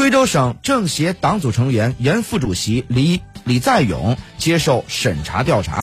贵州省政协党组成员、原副主席李李在勇接受审查调查。